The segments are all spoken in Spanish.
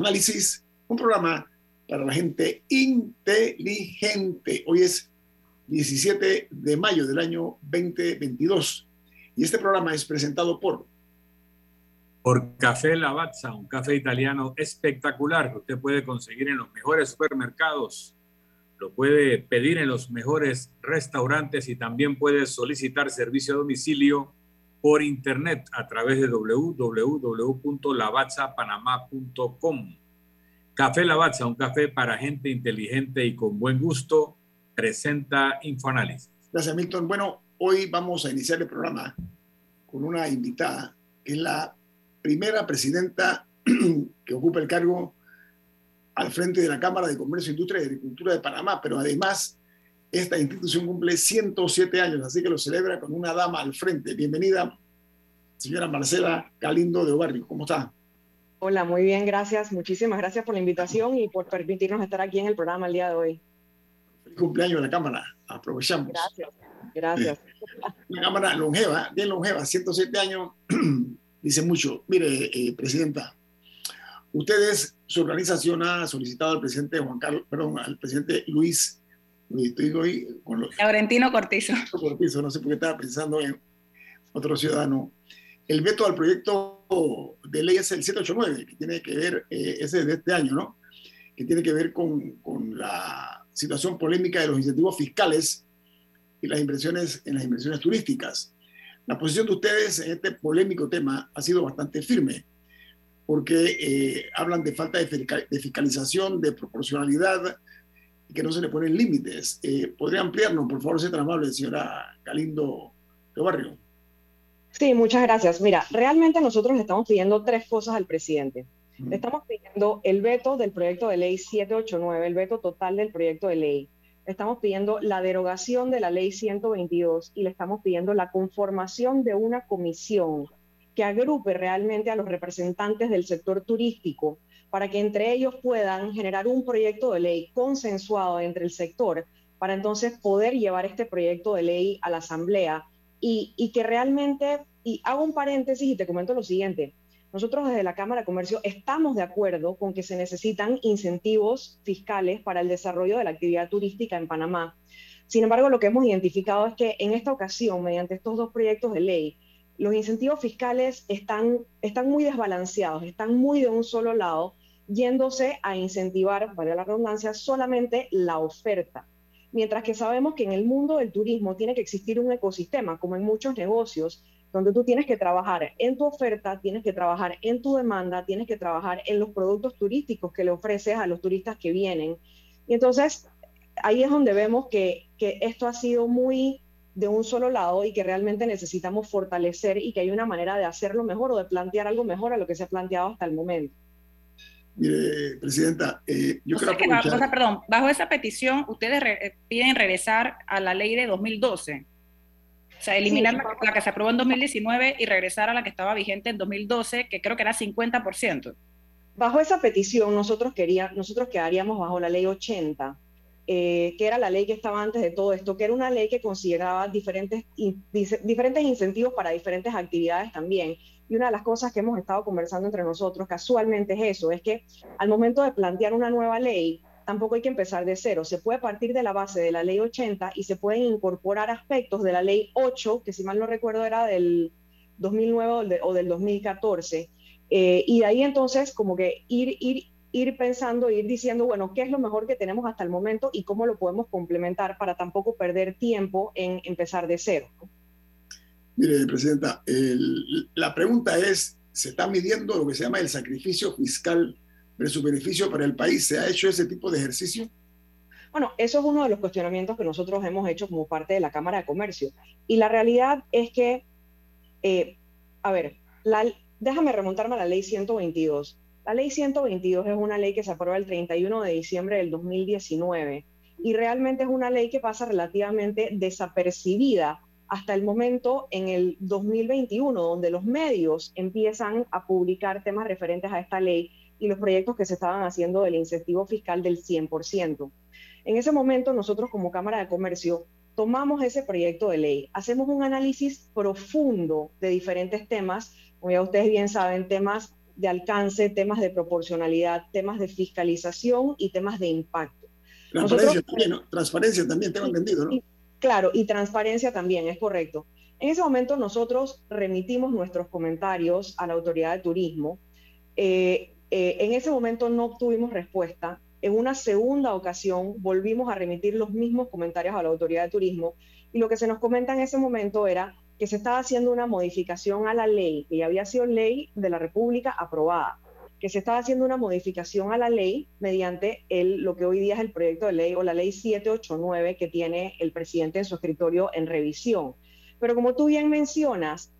Análisis, un programa para la gente inteligente. Hoy es 17 de mayo del año 2022 y este programa es presentado por... Por Café Lavazza, un café italiano espectacular que usted puede conseguir en los mejores supermercados, lo puede pedir en los mejores restaurantes y también puede solicitar servicio a domicilio por internet a través de www.lavazzapanamá.com. Café Lavazza, un café para gente inteligente y con buen gusto, presenta Infoanálisis. Gracias, Milton. Bueno, hoy vamos a iniciar el programa con una invitada, que es la primera presidenta que ocupa el cargo al frente de la Cámara de Comercio, Industria y Agricultura de Panamá, pero además esta institución cumple 107 años, así que lo celebra con una dama al frente. Bienvenida, señora Marcela Galindo de Obarrio. ¿Cómo está? Hola, muy bien, gracias. Muchísimas gracias por la invitación y por permitirnos estar aquí en el programa el día de hoy. Feliz cumpleaños de la Cámara. Aprovechamos. Gracias, gracias. Una Cámara longeva, bien longeva, 107 años, dice mucho. Mire, eh, Presidenta, ustedes, su organización ha solicitado al presidente Juan Carlos, perdón, al presidente Luis estoy hoy con los... Laurentino Cortizo. Cortizo, no sé por qué estaba pensando en otro ciudadano. El veto al proyecto de ley es el 789, que tiene que ver, eh, ese de este año, ¿no? Que tiene que ver con, con, la situación polémica de los incentivos fiscales y las inversiones en las inversiones turísticas. La posición de ustedes en este polémico tema ha sido bastante firme, porque eh, hablan de falta de fiscalización, de proporcionalidad, que no se le ponen límites. Eh, ¿Podría ampliarnos, por favor, ser tan amable, señora Galindo de Barrio? Sí, muchas gracias. Mira, realmente nosotros le estamos pidiendo tres cosas al presidente. Le estamos pidiendo el veto del proyecto de ley 789, el veto total del proyecto de ley. Le estamos pidiendo la derogación de la ley 122 y le estamos pidiendo la conformación de una comisión que agrupe realmente a los representantes del sector turístico para que entre ellos puedan generar un proyecto de ley consensuado entre el sector para entonces poder llevar este proyecto de ley a la Asamblea y, que realmente, y hago un paréntesis y te comento lo siguiente, nosotros desde la Cámara de Comercio estamos de acuerdo con que se necesitan incentivos fiscales para el desarrollo de la actividad turística en Panamá. Sin embargo, lo que hemos identificado es que en esta ocasión, mediante estos dos proyectos de ley, los incentivos fiscales están, están muy desbalanceados, están muy de un solo lado yéndose a incentivar, para la redundancia, solamente la oferta. Mientras que sabemos que en el mundo del turismo tiene que existir un ecosistema, como en muchos negocios, donde tú tienes que trabajar en tu oferta, tienes que trabajar en tu demanda, tienes que trabajar en los productos turísticos que le ofreces a los turistas que vienen. Y entonces ahí es donde vemos que, que esto ha sido muy de un solo lado y que realmente necesitamos fortalecer y que hay una manera de hacerlo mejor o de plantear algo mejor a lo que se ha planteado hasta el momento. Mire, Presidenta, eh, yo creo que... perdón, bajo esa petición, ustedes eh, piden regresar a la ley de 2012. O sea, eliminar la, que se aprobó en 2019 y regresar a la que estaba vigente en 2012, que creo que era 50%. Bajo esa petición, nosotros, quería, nosotros quedaríamos bajo la ley 80, eh, que era la ley que estaba antes de todo esto, que era una ley que consideraba diferentes, diferentes incentivos para diferentes actividades también. Y una de las cosas que hemos estado conversando entre nosotros casualmente es eso, es que al momento de plantear una nueva ley, tampoco hay que empezar de cero. Se puede partir de la base de la ley 80 y se pueden incorporar aspectos de la ley 8, que si mal no recuerdo era del 2009 o, del 2014. Eh, y de ahí entonces como que ir, ir, ir pensando, ir diciendo, bueno, qué es lo mejor que tenemos hasta el momento y cómo lo podemos complementar para tampoco perder tiempo en empezar de cero. Mire, Presidenta, la pregunta es, ¿se está midiendo lo que se llama el sacrificio fiscal su beneficio para el país? ¿Se ha hecho ese tipo de ejercicio? Bueno, eso es uno de los cuestionamientos que nosotros hemos hecho como parte de la Cámara de Comercio. Y la realidad es que, eh, a ver, déjame remontarme a la ley 122. La ley 122 es una ley que se aprueba el 31 de diciembre del 2019 y realmente es una ley que pasa relativamente desapercibida hasta el momento en el 2021, donde los medios empiezan a publicar temas referentes a esta ley y los proyectos que se estaban haciendo del incentivo fiscal del 100%. En ese momento nosotros como Cámara de Comercio tomamos ese proyecto de ley, hacemos un análisis profundo de diferentes temas, como ya ustedes bien saben, temas de alcance, temas de proporcionalidad, temas de fiscalización y temas de impacto. Transparencia también, ¿no? Transparencia también, tengo entendido, ¿no? Claro, y transparencia también, es correcto. En ese momento nosotros remitimos nuestros comentarios a la Autoridad de Turismo. Eh, eh, en ese momento no obtuvimos respuesta. En una segunda ocasión volvimos a remitir los mismos comentarios a la Autoridad de Turismo y lo que se nos comenta en ese momento era que se estaba haciendo una modificación a la ley, que ya había sido ley de la República aprobada, que se estaba haciendo una modificación a la ley mediante el, lo que hoy día es el proyecto de ley o la ley 789 que tiene el presidente en su escritorio en revisión. Pero como tú bien mencionas,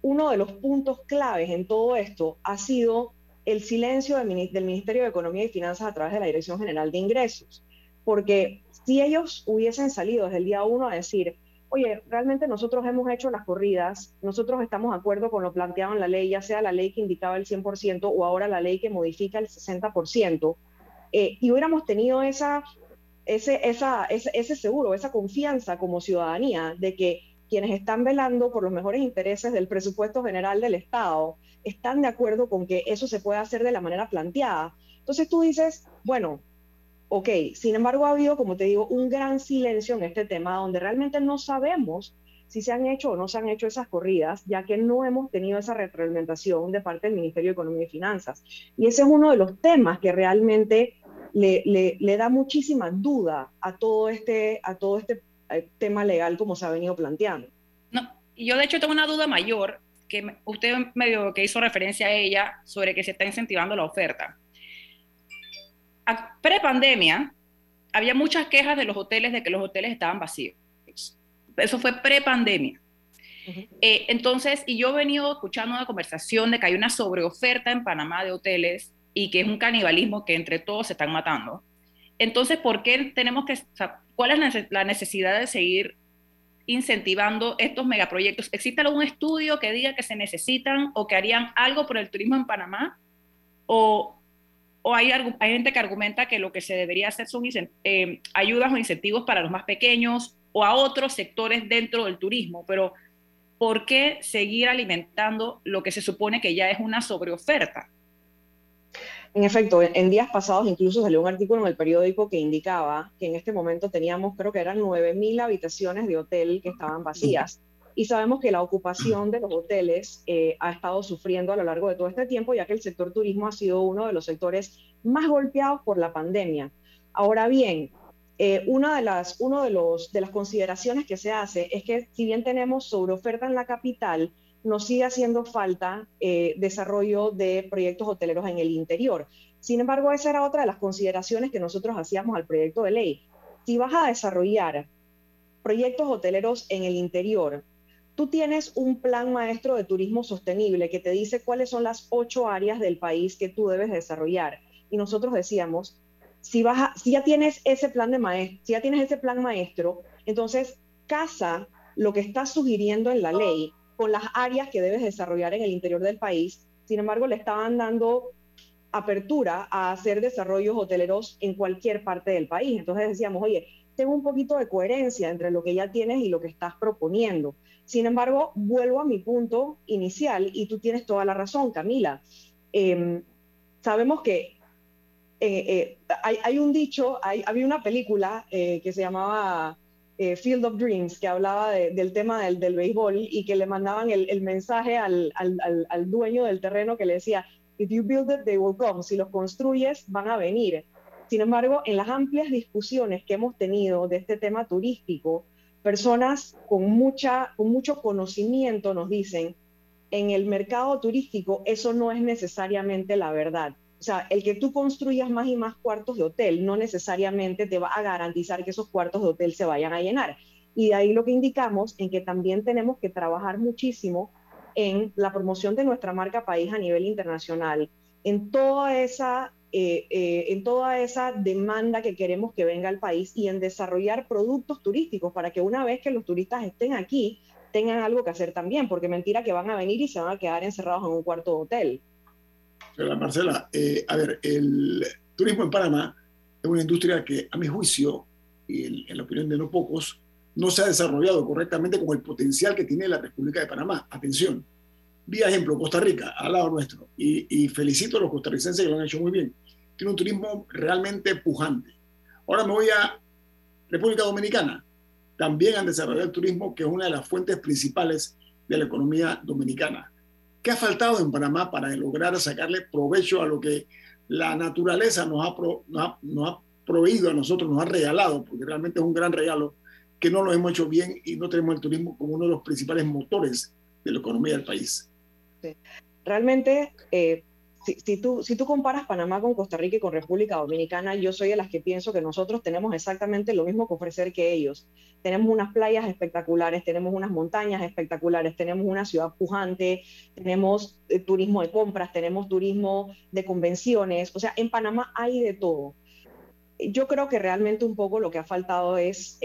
uno de los puntos claves en todo esto ha sido el silencio del Ministerio de Economía y Finanzas a través de la Dirección General de Ingresos. Porque si ellos hubiesen salido desde el día uno a decir, oye, realmente nosotros hemos hecho las corridas, nosotros estamos de acuerdo con lo planteado en la ley, ya sea la ley que indicaba el 100% o ahora la ley que modifica el 60%, eh, y hubiéramos tenido esa, ese, ese, seguro, esa confianza como ciudadanía de que quienes están velando por los mejores intereses del presupuesto general del Estado están de acuerdo con que eso se pueda hacer de la manera planteada. Entonces tú dices, bueno, Ok, sin embargo ha habido, como te digo, un gran silencio en este tema donde realmente no sabemos si se han hecho o no se han hecho esas corridas, ya que no hemos tenido esa retroalimentación de parte del Ministerio de Economía y Finanzas. Y ese es uno de los temas que realmente le, le, da muchísima duda a todo este, a todo este eh, tema legal como se ha venido planteando. No, yo de hecho tengo una duda mayor, que usted medio que hizo referencia a ella, sobre que se está incentivando la oferta pre-pandemia, había muchas quejas de los hoteles de que los hoteles estaban vacíos. Eso fue pre-pandemia. Eh, entonces, y yo he venido escuchando una conversación de que hay una sobreoferta en Panamá de hoteles y que es un canibalismo que entre todos se están matando. Entonces, ¿por qué tenemos que, cuál es la necesidad de seguir incentivando estos megaproyectos? ¿Existe algún estudio que diga que se necesitan o que harían algo por el turismo en Panamá? ¿O o hay, hay gente que argumenta que lo que se debería hacer son eh, ayudas o incentivos para los más pequeños o a otros sectores dentro del turismo, pero ¿por qué seguir alimentando lo que se supone que ya es una sobreoferta? En efecto, en días pasados incluso salió un artículo en el periódico que indicaba que en este momento teníamos, creo que eran 9.000 habitaciones de hotel que estaban vacías y sabemos que la ocupación de los hoteles eh, ha estado sufriendo a lo largo de todo este tiempo, ya que el sector turismo ha sido uno de los sectores más golpeados por la pandemia. Ahora bien, eh, una de las, uno de, los, de las consideraciones que se hace es que si bien tenemos sobreoferta en la capital, nos sigue haciendo falta eh, desarrollo de proyectos hoteleros en el interior. Sin embargo, esa era otra de las consideraciones que nosotros hacíamos al proyecto de ley. Si vas a desarrollar proyectos hoteleros en el interior, tú tienes un plan maestro de turismo sostenible que te dice cuáles son las ocho áreas del país que tú debes desarrollar. Y nosotros decíamos, si, ya tienes ese plan maestro, si ya tienes ese plan maestro, entonces casa lo que estás sugiriendo en la ley con las áreas que debes desarrollar en el interior del país. Sin embargo, le estaban dando apertura a hacer desarrollos hoteleros en cualquier parte del país. Entonces decíamos, oye, tengo un poquito de coherencia entre lo que ya tienes y lo que estás proponiendo. Sin embargo, vuelvo a mi punto inicial y tú tienes toda la razón, Camila. Em, sabemos que eh, hay, hay, un dicho, hay, había una película que se llamaba Field of Dreams, que hablaba del tema del, del, béisbol y que le mandaban el, el mensaje al, al, al, dueño del terreno que le decía, if you build it, they will come. Si los construyes, van a venir. Sin embargo, en las amplias discusiones que hemos tenido de este tema turístico, personas con, mucha, con mucho conocimiento nos dicen, en el mercado turístico eso no es necesariamente la verdad. O sea, el que tú construyas más y más cuartos de hotel no necesariamente te va a garantizar que esos cuartos de hotel se vayan a llenar. Y de ahí lo que indicamos en que también tenemos que trabajar muchísimo en la promoción de nuestra marca país a nivel internacional, en toda esa eh, eh, en toda esa demanda que queremos que venga al país y en desarrollar productos turísticos para que una vez que los turistas estén aquí tengan algo que hacer también, porque mentira que van a venir y se van a quedar encerrados en un cuarto de hotel. Marcela, eh, a ver, el turismo en Panamá es una industria que, a mi juicio, y en la opinión de no pocos, no se ha desarrollado correctamente con el potencial que tiene la República de Panamá. Atención, Vía ejemplo, Costa Rica, al lado nuestro, y, felicito a los costarricenses que lo han hecho muy bien. Tiene un turismo realmente pujante. Ahora me voy a República Dominicana. También han desarrollado el turismo, que es una de las fuentes principales de la economía dominicana. ¿Qué ha faltado en Panamá para lograr sacarle provecho a lo que la naturaleza nos ha, nos ha proveído a nosotros, nos ha regalado, porque realmente es un gran regalo, que no lo hemos hecho bien y no tenemos el turismo como uno de los principales motores de la economía del país? Realmente, eh, si, tú, comparas Panamá con Costa Rica y con República Dominicana, yo soy de las que pienso que nosotros tenemos exactamente lo mismo que ofrecer que ellos. Tenemos unas playas espectaculares, tenemos unas montañas espectaculares, tenemos una ciudad pujante, tenemos eh, turismo de compras, tenemos turismo de convenciones, o sea, en Panamá hay de todo. Yo creo que realmente un poco lo que ha faltado es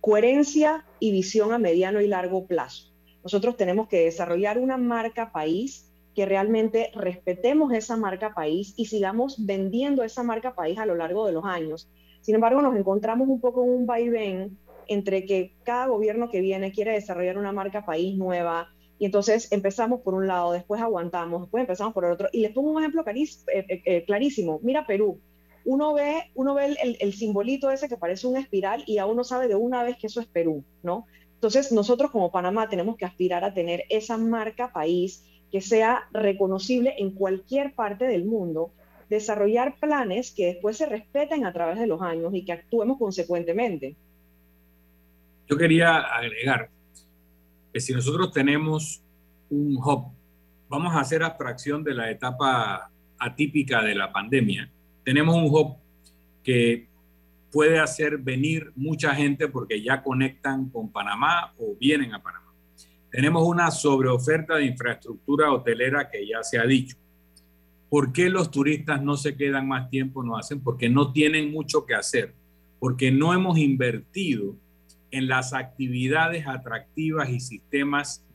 coherencia y visión a mediano y largo plazo nosotros tenemos que desarrollar una marca país que realmente respetemos esa marca país y sigamos vendiendo esa marca país a lo largo de los años. Sin embargo, nos encontramos un poco en un vaivén entre que cada gobierno que viene quiere desarrollar una marca país nueva y entonces empezamos por un lado, después aguantamos, después empezamos por el otro. Y les pongo un ejemplo eh, eh, eh, clarísimo. Mira Perú. Uno ve, uno ve el, el, simbolito ese que parece una espiral y ya uno sabe de una vez que eso es Perú, ¿no? Entonces, nosotros como Panamá tenemos que aspirar a tener esa marca país que sea reconocible en cualquier parte del mundo, desarrollar planes que después se respeten a través de los años y que actuemos consecuentemente. Yo quería agregar que si nosotros tenemos un hub, vamos a hacer abstracción de la etapa atípica de la pandemia, tenemos un hub que puede hacer venir mucha gente porque ya conectan con Panamá o vienen a Panamá. Tenemos una sobreoferta de infraestructura hotelera que ya se ha dicho. ¿Por qué los turistas no se quedan más tiempo? No hacen porque no tienen mucho que hacer, porque no hemos invertido en las actividades atractivas y sistemas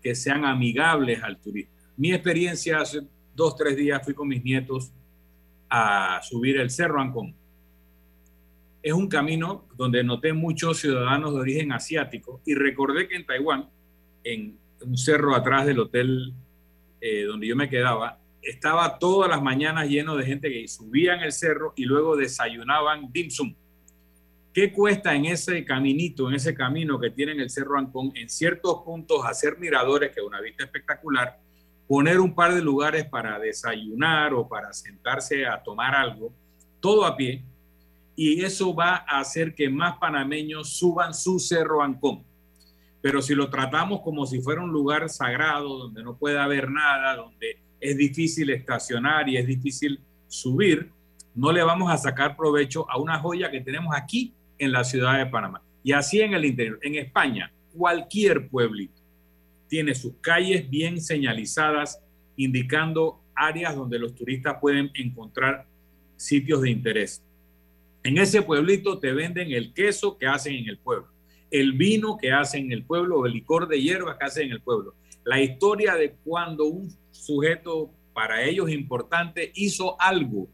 que sean amigables al turista. Mi experiencia hace dos, tres días fui con mis nietos a subir el Cerro Ancón es un camino donde noté muchos ciudadanos de origen asiático y recordé que en Taiwán, en un cerro atrás del hotel eh, donde yo me quedaba, estaba todas las mañanas lleno de gente que subían el cerro y luego desayunaban dim sum. ¿Qué cuesta en ese caminito, en ese camino que tienen el Cerro Ancón, en ciertos puntos hacer miradores, que es una vista espectacular, poner un par de lugares para desayunar o para sentarse a tomar algo, todo a pie, y eso va a hacer que más panameños suban su Cerro Ancón. Pero si lo tratamos como si fuera un lugar sagrado, donde no puede haber nada, donde es difícil estacionar y es difícil subir, no le vamos a sacar provecho a una joya que tenemos aquí en la ciudad de Panamá. Y así en el interior. En España, cualquier pueblito tiene sus calles bien señalizadas, indicando áreas donde los turistas pueden encontrar sitios de interés. En ese pueblito te venden el queso que hacen en el pueblo, el vino que hacen en el pueblo el licor de hierba que hacen en el pueblo. La historia de cuando un sujeto para ellos importante hizo algo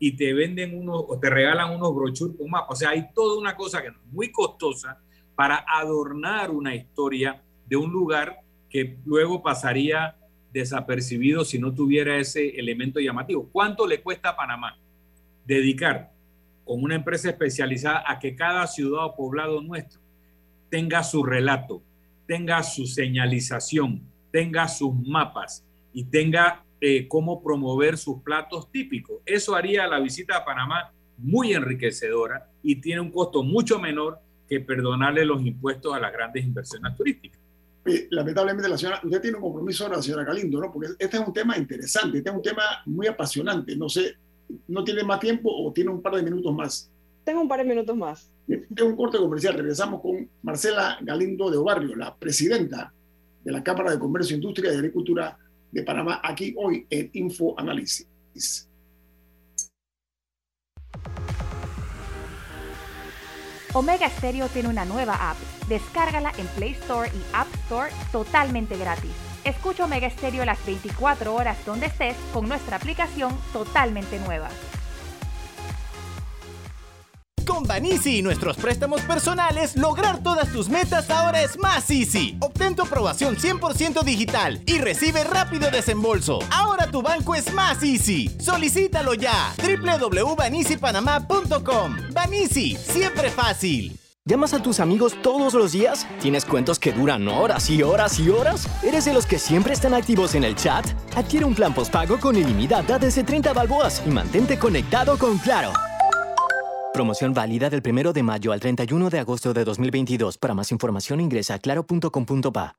y te venden unos o te regalan unos brochures con mapas. O sea, hay toda una cosa que es muy costosa para adornar una historia de un lugar que luego pasaría desapercibido si no tuviera ese elemento llamativo. ¿Cuánto le cuesta a Panamá? dedicar con una empresa especializada a que cada ciudad o poblado nuestro tenga su relato, tenga su señalización, tenga sus mapas y tenga eh, cómo promover sus platos típicos. Eso haría la visita a Panamá muy enriquecedora y tiene un costo mucho menor que perdonarle los impuestos a las grandes inversiones turísticas. lamentablemente la señora, usted tiene un compromiso la señora Galindo, ¿no? Porque este es un tema interesante, este es un tema muy apasionante. No sé, ¿no tiene más tiempo o tiene un par de minutos más? Tengo un par de minutos más. Tengo un corte comercial. Regresamos con Marcela Galindo de Obarrio, la presidenta de la Cámara de Comercio, Industria y Agricultura de Panamá, aquí hoy en Info Análisis. Omega Stereo tiene una nueva app. Descárgala en Play Store y App Store totalmente gratis. Escucha Omega Stereo las 24 horas donde estés con nuestra aplicación totalmente nueva. Con Banisi y nuestros préstamos personales, lograr todas tus metas ahora es más easy. Obtén tu aprobación 100% digital y recibe rápido desembolso. Ahora tu banco es más easy. Solicítalo ya. www.banisipanamá.com. Banisi, siempre fácil. ¿Llamas a tus amigos todos los días? ¿Tienes cuentos que duran horas y horas y horas? ¿Eres de los que siempre están activos en el chat? Adquiere un plan postpago con ilimitada desde 30 balboas y mantente conectado con Claro. Promoción válida del 1 de mayo al 31 de agosto de 2022. Para más información ingresa a claro.com.pa.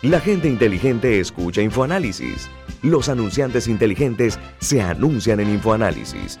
La gente inteligente escucha InfoAnálisis. Los anunciantes inteligentes se anuncian en InfoAnálisis.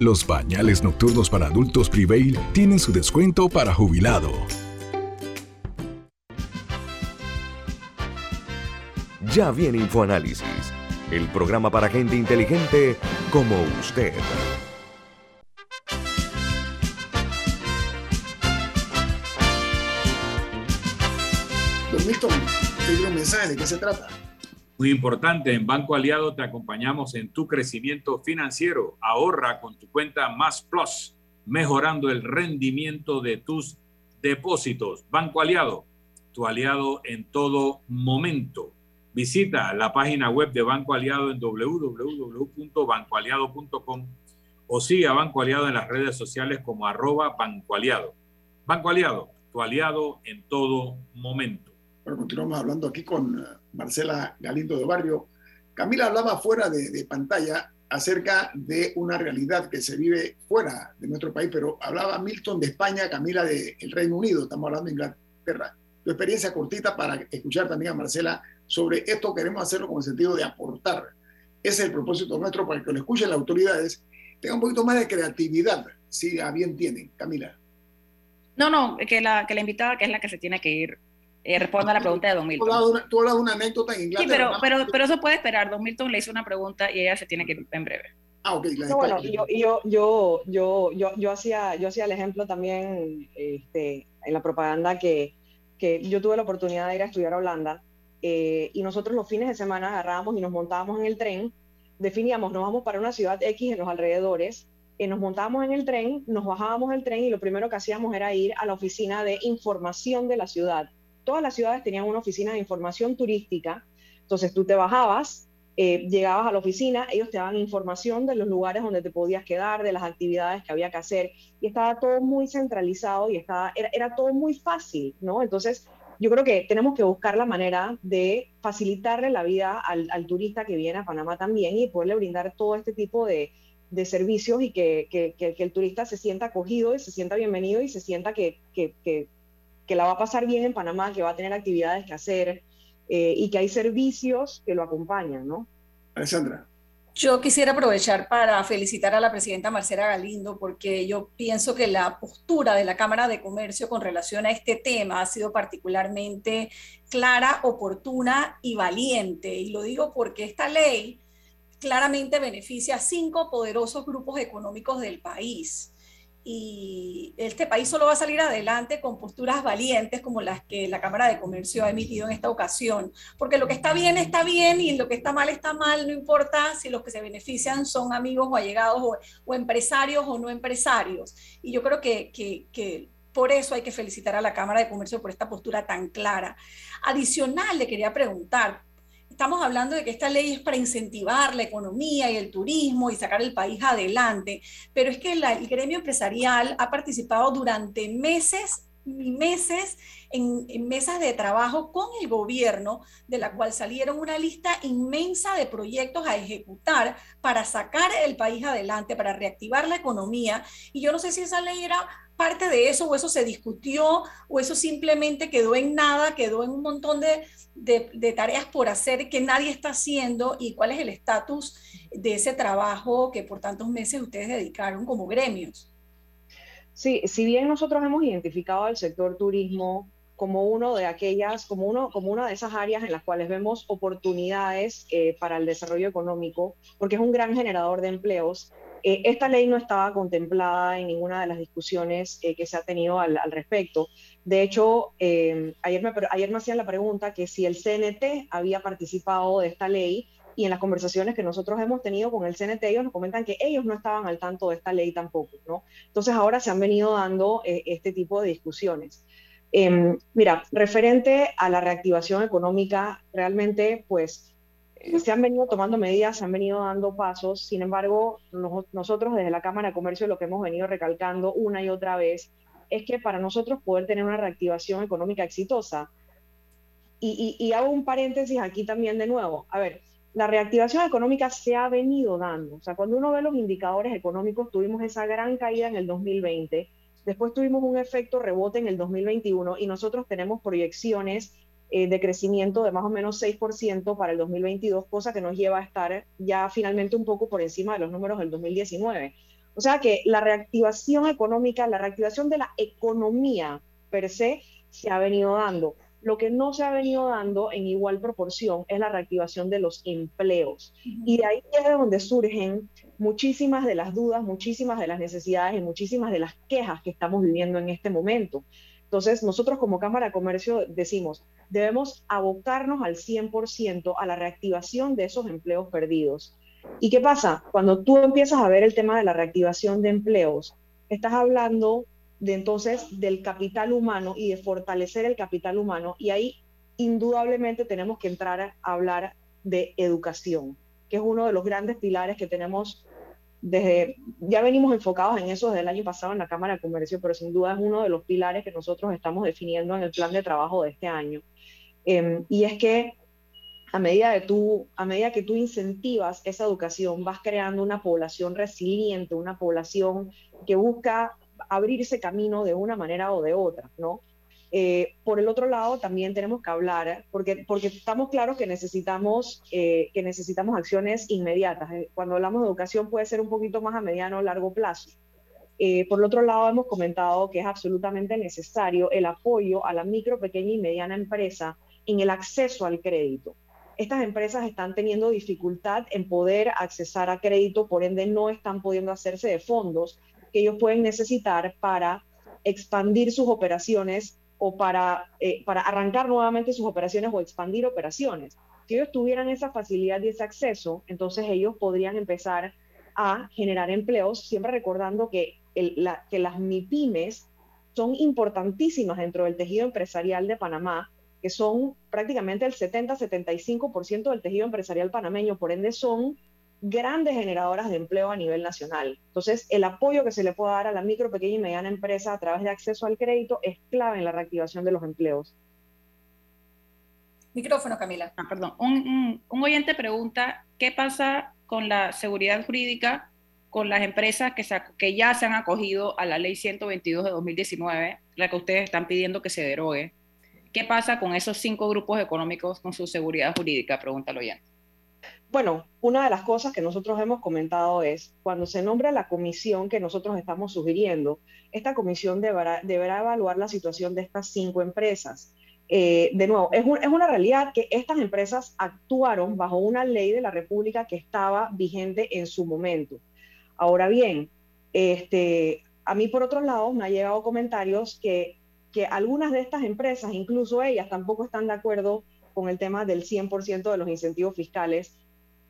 Los pañales nocturnos para adultos Prevail tienen su descuento para jubilado. Ya viene InfoAnálisis, el programa para gente inteligente como usted. Don Milton, te un mensaje, ¿de qué se trata? Muy importante, en Banco Aliado te acompañamos en tu crecimiento financiero. Ahorra con tu cuenta Más Plus, mejorando el rendimiento de tus depósitos. Banco Aliado, tu aliado en todo momento. Visita la página web de Banco Aliado en www.bancoaliado.com o sigue a Banco Aliado en las redes sociales como arroba Banco Aliado. Banco Aliado, tu aliado en todo momento. Bueno, continuamos hablando aquí con eh, Marcela Galindo de Barrio. Camila hablaba fuera de, pantalla acerca de una realidad que se vive fuera de nuestro país, pero hablaba Milton de España, Camila del Reino Unido, estamos hablando de Inglaterra. Tu experiencia cortita para escuchar también a Marcela sobre esto, queremos hacerlo con el sentido de aportar. Ese es el propósito nuestro para que lo escuchen las autoridades, tengan un poquito más de creatividad, si a bien tienen. Camila. No, no, que la, que la invitada, que es la que se tiene que ir, eh, responda a la pregunta de Don Milton. Tú hablas de una anécdota en Inglaterra. Sí, pero, pero, pero eso puede esperar. Don Milton le hizo una pregunta y ella se tiene que ir en breve. Ah, ok. bueno, yo, yo, yo, yo, yo, yo, hacía, yo hacía el ejemplo también este, en la propaganda que, que yo tuve la oportunidad de ir a estudiar a Holanda eh, y nosotros los fines de semana agarrábamos y nos montábamos en el tren, definíamos, nos vamos para una ciudad X en los alrededores, y eh, nos montábamos en el tren, nos bajábamos del tren y lo primero que hacíamos era ir a la oficina de información de la ciudad todas las ciudades tenían una oficina de información turística, entonces tú te bajabas, eh, llegabas a la oficina, ellos te daban información de los lugares donde te podías quedar, de las actividades que había que hacer, y estaba todo muy centralizado y estaba, era, todo muy fácil, ¿no? Entonces, yo creo que tenemos que buscar la manera de facilitarle la vida al, turista que viene a Panamá también y poderle brindar todo este tipo de, servicios y que, el turista se sienta acogido y se sienta bienvenido y se sienta que, que la va a pasar bien en Panamá, que va a tener actividades que hacer eh, y que hay servicios que lo acompañan, ¿no? Alessandra. Yo quisiera aprovechar para felicitar a la presidenta Marcela Galindo porque yo pienso que la postura de la Cámara de Comercio con relación a este tema ha sido particularmente clara, oportuna y valiente. Y lo digo porque esta ley claramente beneficia a cinco poderosos grupos económicos del país y este país solo va a salir adelante con posturas valientes como las que la Cámara de Comercio ha emitido en esta ocasión, porque lo que está bien está bien y lo que está mal está mal, no importa si los que se benefician son amigos o allegados o, empresarios o no empresarios. Y yo creo que, que, que por eso hay que felicitar a la Cámara de Comercio por esta postura tan clara. Adicional, le quería preguntar, estamos hablando de que esta ley es para incentivar la economía y el turismo y sacar el país adelante, pero es que el gremio empresarial ha participado durante meses y meses en, en, mesas de trabajo con el gobierno, de la cual salieron una lista inmensa de proyectos a ejecutar para sacar el país adelante, para reactivar la economía. Y yo no sé si esa ley era parte de eso o eso se discutió o eso simplemente quedó en nada, quedó en un montón de, de, tareas por hacer que nadie está haciendo y cuál es el estatus de ese trabajo que por tantos meses ustedes dedicaron como gremios. Sí, si bien nosotros hemos identificado al sector turismo como uno de aquellas, como uno, como una de esas áreas en las cuales vemos oportunidades eh, para el desarrollo económico, porque es un gran generador de empleos. Eh, esta ley no estaba contemplada en ninguna de las discusiones eh, que se ha tenido al, respecto. De hecho, ayer, me, ayer me hacían la pregunta que si el CNT había participado de esta ley y en las conversaciones que nosotros hemos tenido con el CNT, ellos nos comentan que ellos no estaban al tanto de esta ley tampoco, ¿no? Entonces ahora se han venido dando este tipo de discusiones. Em, mira, referente a la reactivación económica, realmente, pues, eh, se han venido tomando medidas, se han venido dando pasos. Sin embargo, nosotros desde la Cámara de Comercio lo que hemos venido recalcando una y otra vez es que para nosotros poder tener una reactivación económica exitosa, y, y hago un paréntesis aquí también de nuevo, a ver, la reactivación económica se ha venido dando. O sea, cuando uno ve los indicadores económicos, tuvimos esa gran caída en el 2020 Después tuvimos un efecto rebote en el 2021 y nosotros tenemos proyecciones eh, de crecimiento de más o menos 6% para el 2022, cosa que nos lleva a estar ya finalmente un poco por encima de los números del 2019. O sea que la reactivación económica, la reactivación de la economía per se, se ha venido dando. Lo que no se ha venido dando en igual proporción es la reactivación de los empleos. Y de ahí es de donde surgen muchísimas de las dudas, muchísimas de las necesidades y muchísimas de las quejas que estamos viviendo en este momento. Entonces, nosotros como Cámara de Comercio decimos, debemos abocarnos al 100% a la reactivación de esos empleos perdidos. ¿Y qué pasa? Cuando tú empiezas a ver el tema de la reactivación de empleos, estás hablando de entonces del capital humano y de fortalecer el capital humano. Y ahí indudablemente tenemos que entrar a hablar de educación, que es uno de los grandes pilares que tenemos desde, ya venimos enfocados en eso desde el año pasado en la Cámara de Comercio, pero sin duda es uno de los pilares que nosotros estamos definiendo en el plan de trabajo de este año. Em, y es que a medida, de tú, a medida que tú incentivas esa educación, vas creando una población resiliente, una población que busca abrirse camino de una manera o de otra, ¿no? Eh, por el otro lado, también tenemos que hablar, porque, porque estamos claros que necesitamos, eh, que necesitamos acciones inmediatas. Eh, cuando hablamos de educación puede ser un poquito más a mediano o largo plazo. por el otro lado, hemos comentado que es absolutamente necesario el apoyo a la micro, pequeña y mediana empresa en el acceso al crédito. Estas empresas están teniendo dificultad en poder accesar a crédito, por ende no están pudiendo hacerse de fondos que ellos pueden necesitar para expandir sus operaciones o para, eh, para arrancar nuevamente sus operaciones o expandir operaciones. Si ellos tuvieran esa facilidad y ese acceso, entonces ellos podrían empezar a generar empleos, siempre recordando que, que las MIPIMES son importantísimas dentro del tejido empresarial de Panamá, que son prácticamente el 70-75% del tejido empresarial panameño, por ende son grandes generadoras de empleo a nivel nacional. Entonces, el apoyo que se le pueda dar a la micro, pequeña y mediana empresa a través de acceso al crédito es clave en la reactivación de los empleos. Micrófono, Camila. Ah, perdón. Un, oyente pregunta, ¿qué pasa con la seguridad jurídica con las empresas que, que ya se han acogido a la ley 122 de 2019, la que ustedes están pidiendo que se derogue? ¿Qué pasa con esos cinco grupos económicos con su seguridad jurídica? Pregúntalo ya. Bueno, una de las cosas que nosotros hemos comentado es, cuando se nombra la comisión que nosotros estamos sugiriendo, esta comisión deberá, evaluar la situación de estas cinco empresas. Eh, de nuevo, es, una realidad que estas empresas actuaron bajo una ley de la República que estaba vigente en su momento. Ahora bien, este, a mí por otro lado me ha llegado comentarios que, que algunas de estas empresas, incluso ellas, tampoco están de acuerdo con el tema del 100% de los incentivos fiscales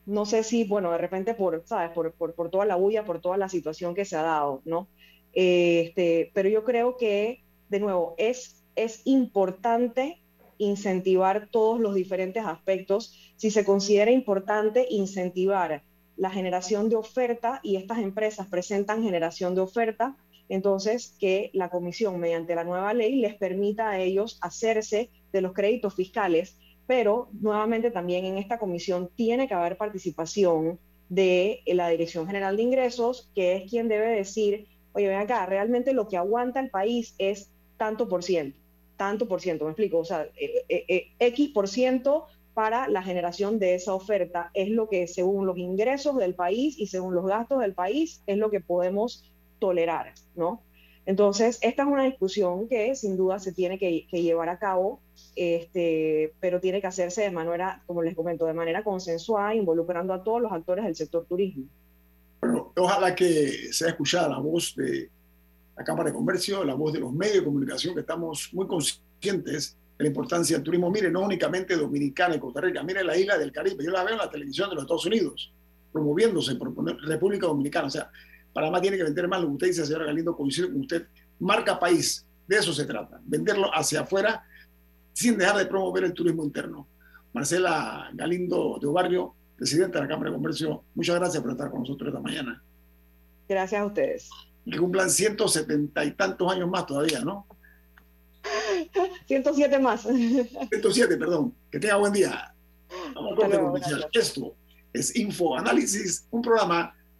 no sé si, bueno, de repente por, ¿sabes? Por, por, toda la bulla, por toda la situación que se ha dado, ¿no? Este, pero yo creo que, de nuevo, es, es importante incentivar todos los diferentes aspectos. Si se considera importante incentivar la generación de oferta y estas empresas presentan generación de oferta, entonces que la comisión, mediante la nueva ley, les permita a ellos hacerse de los créditos fiscales pero nuevamente también en esta comisión tiene que haber participación de la Dirección General de Ingresos, que es quien debe decir, oye, ven acá, realmente lo que aguanta el país es tanto por ciento, tanto por ciento, me explico, o sea, eh, eh, eh, X por ciento para la generación de esa oferta es lo que según los ingresos del país y según los gastos del país es lo que podemos tolerar, ¿no? Entonces, esta es una discusión que sin duda se tiene que, llevar a cabo, este, pero tiene que hacerse de manera, como les comento, de manera consensuada, involucrando a todos los actores del sector turismo. Bueno, ojalá que sea escuchada la voz de la Cámara de Comercio, la voz de los medios de comunicación, que estamos muy conscientes de la importancia del turismo. Mire, no únicamente Dominicana y Costa Rica, mire la isla del Caribe. Yo la veo en la televisión de los Estados Unidos, promoviéndose por República Dominicana. O sea, Panamá tiene que vender más, lo que usted dice, señora Galindo, coincide con usted, marca país, de eso se trata, venderlo hacia afuera sin dejar de promover el turismo interno. Marcela Galindo de Obarrio, presidenta de la Cámara de Comercio, muchas gracias por estar con nosotros esta mañana. Gracias a ustedes. Que cumplan 170 y tantos años más todavía, ¿no? 107 más. 107, perdón. Que tenga buen día. Vamos Esto es Info Análisis, un programa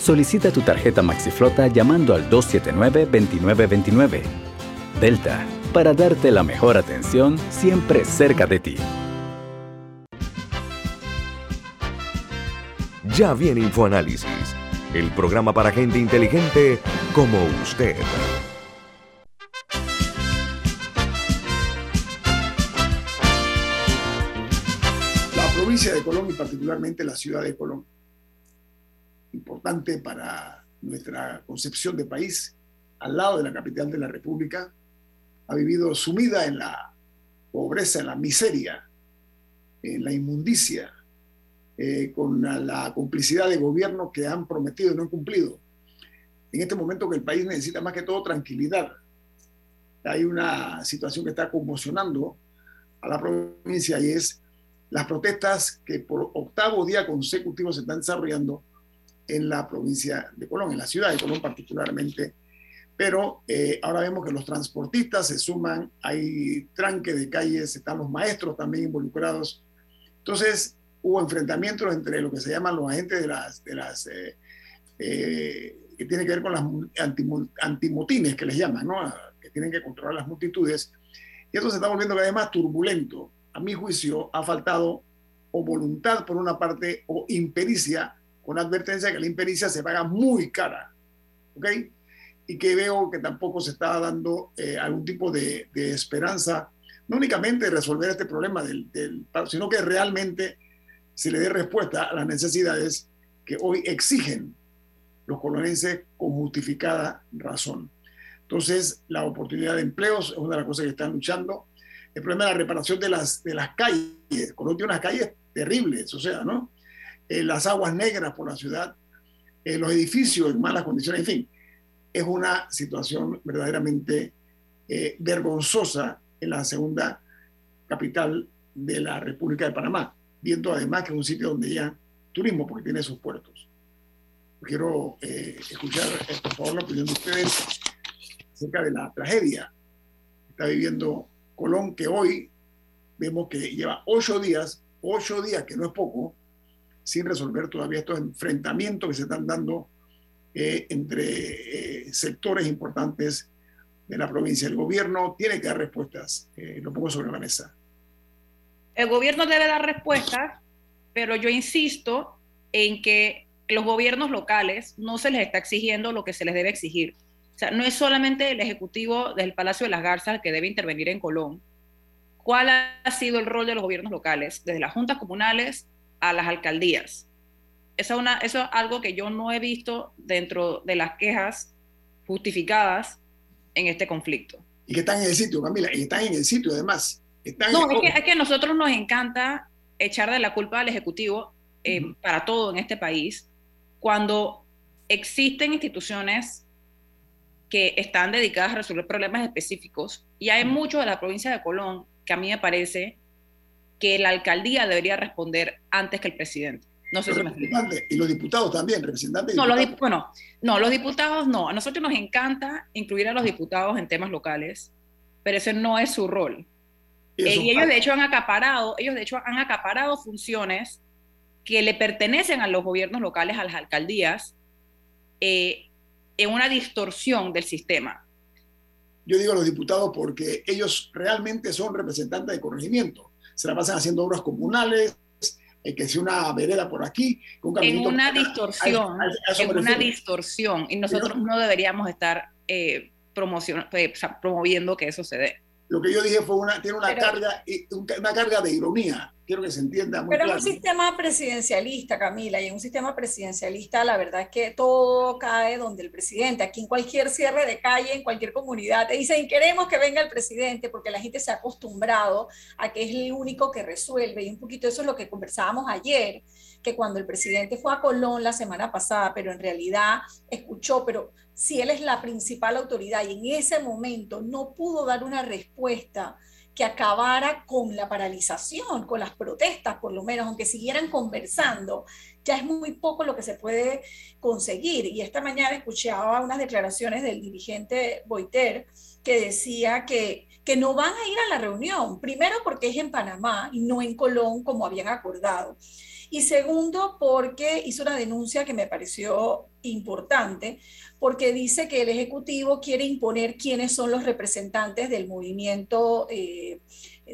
Solicita tu tarjeta MaxiFlota llamando al 279-2929. Delta para darte la mejor atención siempre cerca de ti. Ya viene InfoAnálisis, el programa para gente inteligente como usted. La provincia de Colón y particularmente la ciudad de Colón, importante para nuestra concepción de país, al lado de la capital de la República, ha vivido sumida en la pobreza, en la miseria, en la inmundicia, eh, con la, la, complicidad de gobiernos que han prometido y no han cumplido. En este momento que el país necesita más que todo tranquilidad. Hay una situación que está conmocionando a la provincia y es las protestas que por octavo día consecutivo se están desarrollando en la provincia de Colón, en la ciudad de Colón particularmente. Pero eh, ahora vemos que los transportistas se suman, hay tranque de calles, están los maestros también involucrados. Entonces, hubo enfrentamientos entre lo que se llaman los agentes de las, de las eh, eh, que tienen que ver con las antimotines que les llaman, ¿no? que tienen que controlar las multitudes. Y esto se está volviendo cada vez más turbulento. A mi juicio, ha faltado o voluntad por una parte o impericia, con advertencia que la impericia se paga muy cara. ¿Ok? Y que veo que tampoco se está dando eh, algún tipo de, esperanza, no únicamente de resolver este problema del, del sino que realmente se le dé respuesta a las necesidades que hoy exigen los colonenses con justificada razón. Entonces, la oportunidad de empleos es una de las cosas que están luchando. El problema de la reparación de las, de las calles. Colón tiene unas calles terribles, o sea, ¿no? Eh, las aguas negras por la ciudad, eh, los edificios en malas condiciones, en fin. Es una situación verdaderamente eh, vergonzosa en la segunda capital de la República de Panamá, viendo además que es un sitio donde ya turismo, porque tiene sus puertos. Quiero escuchar, por favor, la opinión de ustedes acerca de la tragedia que está viviendo Colón, que hoy vemos que lleva ocho días, ocho días, que no es poco, sin resolver todavía estos enfrentamientos que se están dando eh, entre eh, sectores importantes de la provincia. El gobierno tiene que dar respuestas, eh, lo pongo sobre la mesa. El gobierno debe dar respuestas, pero yo insisto en que los gobiernos locales no se les está exigiendo lo que se les debe exigir. O sea, no es solamente el Ejecutivo del Palacio de las Garzas el que debe intervenir en Colón. ¿Cuál ha sido el rol de los gobiernos locales? Desde las juntas comunales a las alcaldías. Eso es, una, eso es algo que yo no he visto dentro de las quejas justificadas en este conflicto. Y que están en el sitio, Camila, y están en el sitio además. Están no, en... es, que, es que a nosotros nos encanta echar de la culpa al Ejecutivo eh, uh -huh. para todo en este país, cuando existen instituciones que están dedicadas a resolver problemas específicos, y hay muchos de la provincia de Colón que a mí me parece que la alcaldía debería responder antes que el presidente. No sé los si me. Y los diputados también, representantes. No, los dip bueno, no, los diputados no. A nosotros nos encanta incluir a los diputados en temas locales, pero ese no es su rol. Y, eh, y ellos de hecho han acaparado, ellos de hecho han acaparado funciones que le pertenecen a los gobiernos locales, a las alcaldías, eh, en una distorsión del sistema. Yo digo a los diputados porque ellos realmente son representantes de corregimiento. Se la pasan haciendo obras comunales, eh, que si una vereda por aquí, un en una distorsión, a, a, a en una distorsión, y nosotros no, no deberíamos estar eh, eh, promoviendo que eso se dé. Lo que yo dije fue una, tiene una, Pero, carga, una carga de ironía, quiero que se entienda muy Pero claro. en un sistema presidencialista, Camila, y en un sistema presidencialista la verdad es que todo cae donde el presidente, aquí en cualquier cierre de calle, en cualquier comunidad, te dicen queremos que venga el presidente porque la gente se ha acostumbrado a que es el único que resuelve, y un poquito eso es lo que conversábamos ayer, que cuando el presidente fue a Colón la semana pasada, pero en realidad escuchó, pero si él es la principal autoridad y en ese momento no pudo dar una respuesta, que acabara con la paralización, con las protestas, por lo menos, aunque siguieran conversando, ya es muy poco lo que se puede conseguir. Y esta mañana escuchaba unas declaraciones del dirigente Boiter que decía que, que no van a ir a la reunión, primero porque es en Panamá y no en Colón como habían acordado. Y segundo, porque hizo una denuncia que me pareció importante, porque dice que el Ejecutivo quiere imponer quiénes son los representantes del movimiento eh,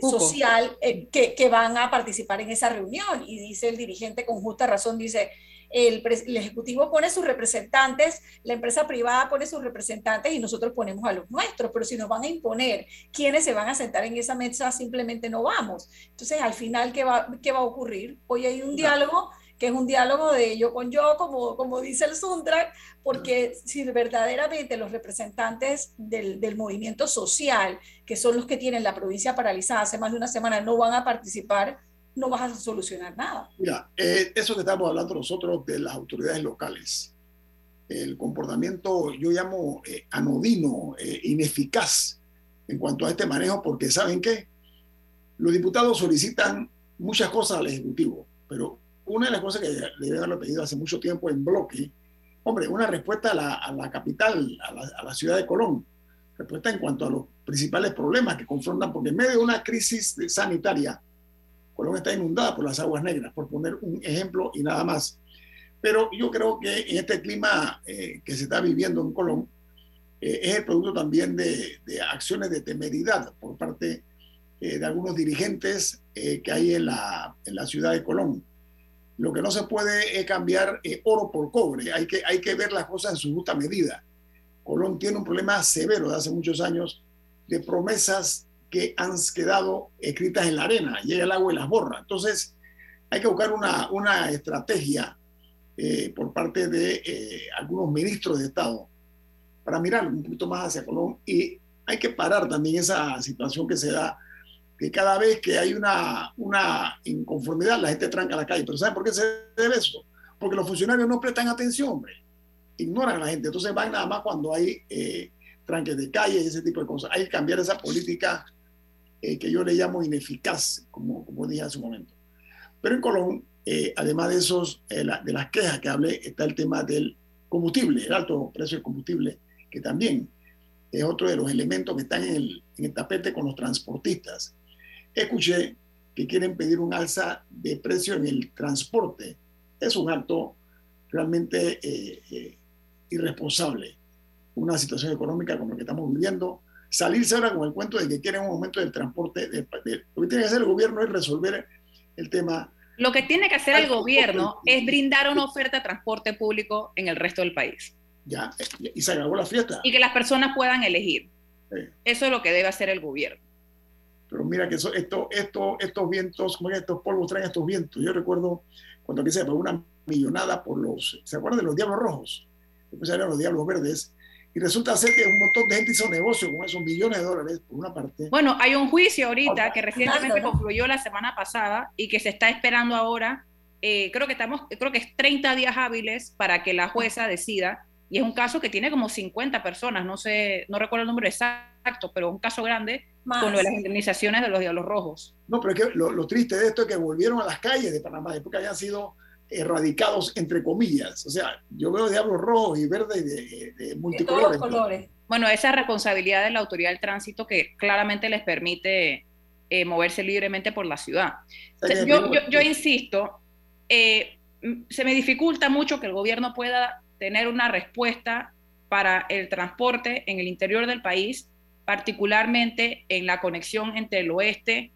social eh, que, que van a participar en esa reunión. Y dice el dirigente con justa razón, dice, el, Ejecutivo pone sus representantes, la empresa privada pone sus representantes y nosotros ponemos a los nuestros, pero si nos van a imponer quiénes se van a sentar en esa mesa, simplemente no vamos. Entonces, al final, ¿qué va, a ocurrir? Hoy hay un diálogo que es un diálogo de yo con yo, como, como dice el Sundrak, porque si verdaderamente los representantes del, del, movimiento social, que son los que tienen la provincia paralizada hace más de una semana, no van a participar, no vas a solucionar nada. Mira, eh, eso que estamos hablando nosotros de las autoridades locales, el comportamiento yo llamo eh, anodino, eh, ineficaz en cuanto a este manejo, porque ¿saben qué? Los diputados solicitan muchas cosas al Ejecutivo, pero una de las cosas que le deben haberlo pedido hace mucho tiempo en bloque, hombre, una respuesta a la, a la capital, a la, a la, ciudad de Colón, respuesta en cuanto a los principales problemas que confrontan, porque en medio de una crisis sanitaria, Colón está inundada por las aguas negras, por poner un ejemplo y nada más. Pero yo creo que en este clima eh, que se está viviendo en Colón, eh, es el producto también de, acciones de temeridad por parte eh, de algunos dirigentes que hay en la, en la ciudad de Colón. Lo que no se puede es cambiar oro por cobre, hay que, hay que ver las cosas en su justa medida. Colón tiene un problema severo de hace muchos años de promesas que han quedado escritas en la arena, llega el agua y las borra. Entonces, hay que buscar una, una estrategia eh, por parte de eh, algunos ministros de Estado para mirar un poquito más hacia Colón y hay que parar también esa situación que se da, que cada vez que hay una, una inconformidad la gente tranca la calle. Pero ¿saben por qué se debe eso? Porque los funcionarios no prestan atención, hombre. Ignoran a la gente. Entonces van nada más cuando hay eh, tranques de calle y ese tipo de cosas. Hay que cambiar esa política eh, que yo le llamo ineficaz, como, como dije hace un momento. Pero en Colón, eh, además de, esos, eh, de las quejas que hablé, está el tema del combustible, el alto precio del combustible, que también es otro de los elementos que están en el, en el tapete con los transportistas. Escuché que quieren pedir un alza de precio en el transporte. Es un acto realmente irresponsable. Una situación económica como la que estamos viviendo, salirse ahora con el cuento de que quieren un aumento del transporte. De, lo que tiene que hacer el gobierno es resolver el tema. Lo que tiene que hacer el gobierno es brindar una oferta de transporte público en el resto del país. Ya, y se acabó la fiesta. Y que las personas puedan elegir. Eso es lo que debe hacer el gobierno. Pero mira que eso, esto, esto, estos vientos, como estos polvos traen estos vientos. Yo recuerdo cuando aquí se pagó una millonada por los, ¿se acuerdan de los diablos rojos? Después eran los diablos verdes y resulta ser que un montón de gente hizo negocio con esos millones de dólares, por una parte. Bueno, hay un juicio ahorita que recientemente concluyó la semana pasada y que se está esperando ahora. Eh, creo que estamos, creo que es 30 días hábiles para que la jueza decida. Y es un caso que tiene como 50 personas, no sé, no recuerdo el número exacto, pero un caso grande con lo de las indemnizaciones de los Diablos Rojos. No, pero es que lo, lo, triste de esto es que volvieron a las calles de Panamá después que habían sido erradicados entre comillas. O sea, yo veo diablos rojos y verdes de, de, multicolores. colores. Bueno, esa responsabilidad de la autoridad del tránsito que claramente les permite eh, moverse libremente por la ciudad. yo, yo, yo, insisto, eh, se me dificulta mucho que el gobierno pueda tener una respuesta para el transporte en el interior del país, particularmente en la conexión entre el oeste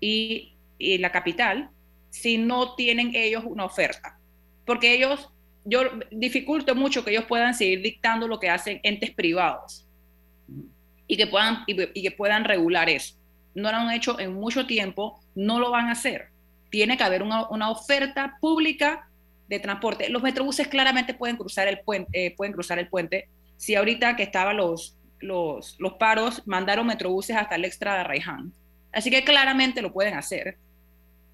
y, y la capital, si no tienen ellos una oferta. Porque ellos, yo dificulto mucho que ellos puedan seguir dictando lo que hacen entes privados y que puedan, y, que puedan regular eso. No lo han hecho en mucho tiempo, no lo van a hacer. Tiene que haber una, una oferta pública de transporte. Los metrobuses claramente pueden cruzar el puente, eh, pueden cruzar el puente. Si ahorita que estaban los, los, los paros, mandaron metrobuses hasta el extra de Arraiján. Así que claramente lo pueden hacer